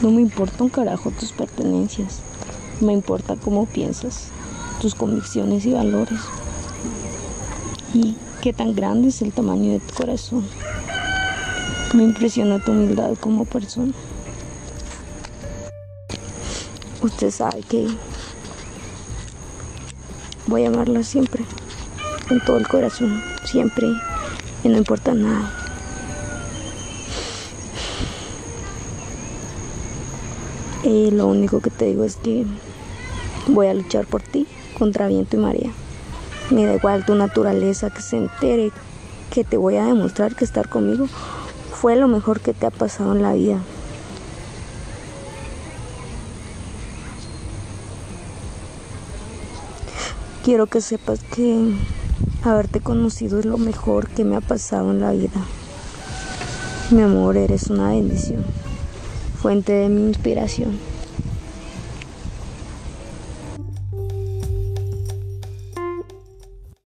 No me importa un carajo tus pertenencias. Me importa cómo piensas, tus convicciones y valores. Y qué tan grande es el tamaño de tu corazón. Me impresiona tu humildad como persona. Usted sabe que voy a amarla siempre, con todo el corazón, siempre, y no importa nada. Y lo único que te digo es que voy a luchar por ti contra viento y marea. Me da igual tu naturaleza que se entere que te voy a demostrar que estar conmigo fue lo mejor que te ha pasado en la vida. Quiero que sepas que haberte conocido es lo mejor que me ha pasado en la vida. Mi amor, eres una bendición, fuente de mi inspiración.